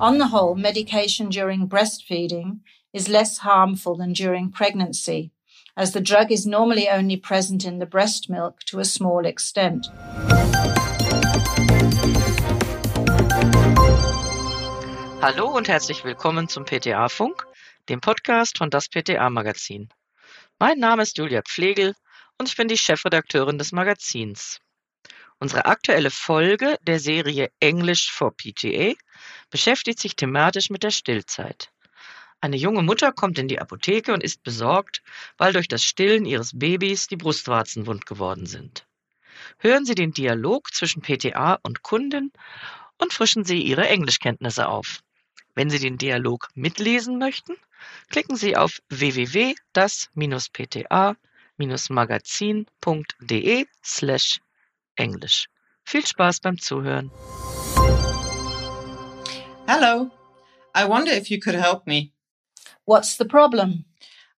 On the whole, medication during breastfeeding is less harmful than during pregnancy, as the drug is normally only present in the breast milk to a small extent. Hallo und herzlich willkommen zum PTA-Funk, dem Podcast von das PTA-Magazin. Mein Name ist Julia Pflegel und ich bin die Chefredakteurin des Magazins. Unsere aktuelle Folge der Serie English for PTA beschäftigt sich thematisch mit der Stillzeit. Eine junge Mutter kommt in die Apotheke und ist besorgt, weil durch das Stillen ihres Babys die Brustwarzen wund geworden sind. Hören Sie den Dialog zwischen PTA und Kundin und frischen Sie Ihre Englischkenntnisse auf. Wenn Sie den Dialog mitlesen möchten, klicken Sie auf www.das-pta-magazin.de slash Englisch. Viel Spaß beim Zuhören. Hello. I wonder if you could help me. What's the problem?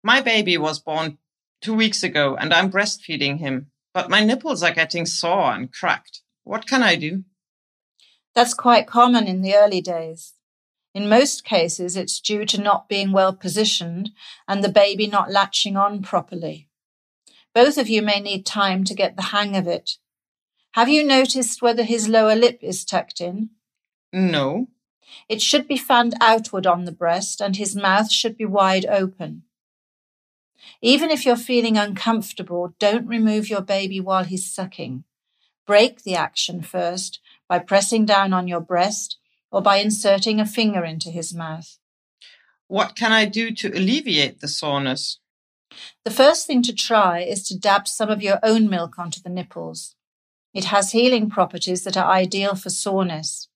My baby was born two weeks ago and I'm breastfeeding him, but my nipples are getting sore and cracked. What can I do? That's quite common in the early days. In most cases, it's due to not being well positioned and the baby not latching on properly. Both of you may need time to get the hang of it. Have you noticed whether his lower lip is tucked in? No. It should be fanned outward on the breast and his mouth should be wide open. Even if you're feeling uncomfortable, don't remove your baby while he's sucking. Break the action first by pressing down on your breast or by inserting a finger into his mouth. What can I do to alleviate the soreness? The first thing to try is to dab some of your own milk onto the nipples. It has healing properties that are ideal for soreness.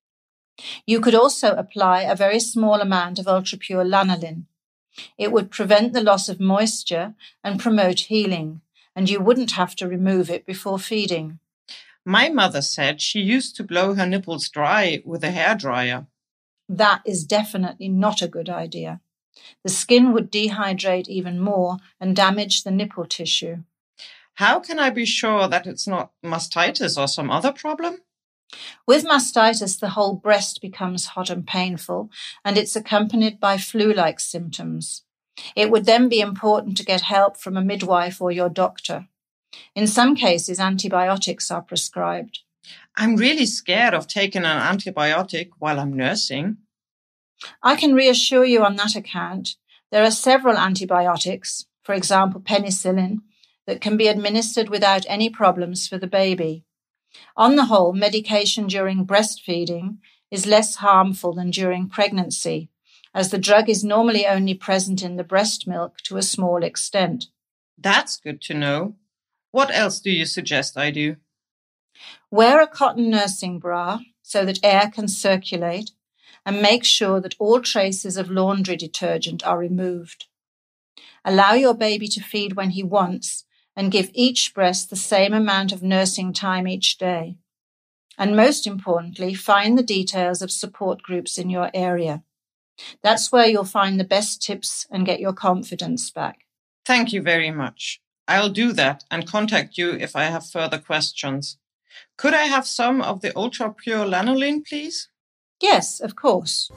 You could also apply a very small amount of ultra pure lanolin. It would prevent the loss of moisture and promote healing, and you wouldn't have to remove it before feeding. My mother said she used to blow her nipples dry with a hair dryer. That is definitely not a good idea. The skin would dehydrate even more and damage the nipple tissue. How can I be sure that it's not mastitis or some other problem? With mastitis, the whole breast becomes hot and painful, and it's accompanied by flu like symptoms. It would then be important to get help from a midwife or your doctor. In some cases, antibiotics are prescribed. I'm really scared of taking an antibiotic while I'm nursing. I can reassure you on that account. There are several antibiotics, for example, penicillin, that can be administered without any problems for the baby. On the whole, medication during breastfeeding is less harmful than during pregnancy, as the drug is normally only present in the breast milk to a small extent. That's good to know. What else do you suggest I do? Wear a cotton nursing bra so that air can circulate and make sure that all traces of laundry detergent are removed. Allow your baby to feed when he wants and give each breast the same amount of nursing time each day. And most importantly, find the details of support groups in your area. That's where you'll find the best tips and get your confidence back. Thank you very much. I'll do that and contact you if I have further questions. Could I have some of the ultra pure lanolin, please? Yes, of course.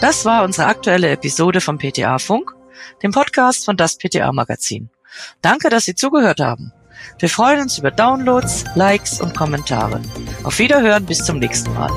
Das war unsere aktuelle Episode vom PTA Funk, dem Podcast von das PTA Magazin. Danke, dass Sie zugehört haben. Wir freuen uns über Downloads, Likes und Kommentare. Auf Wiederhören bis zum nächsten Mal.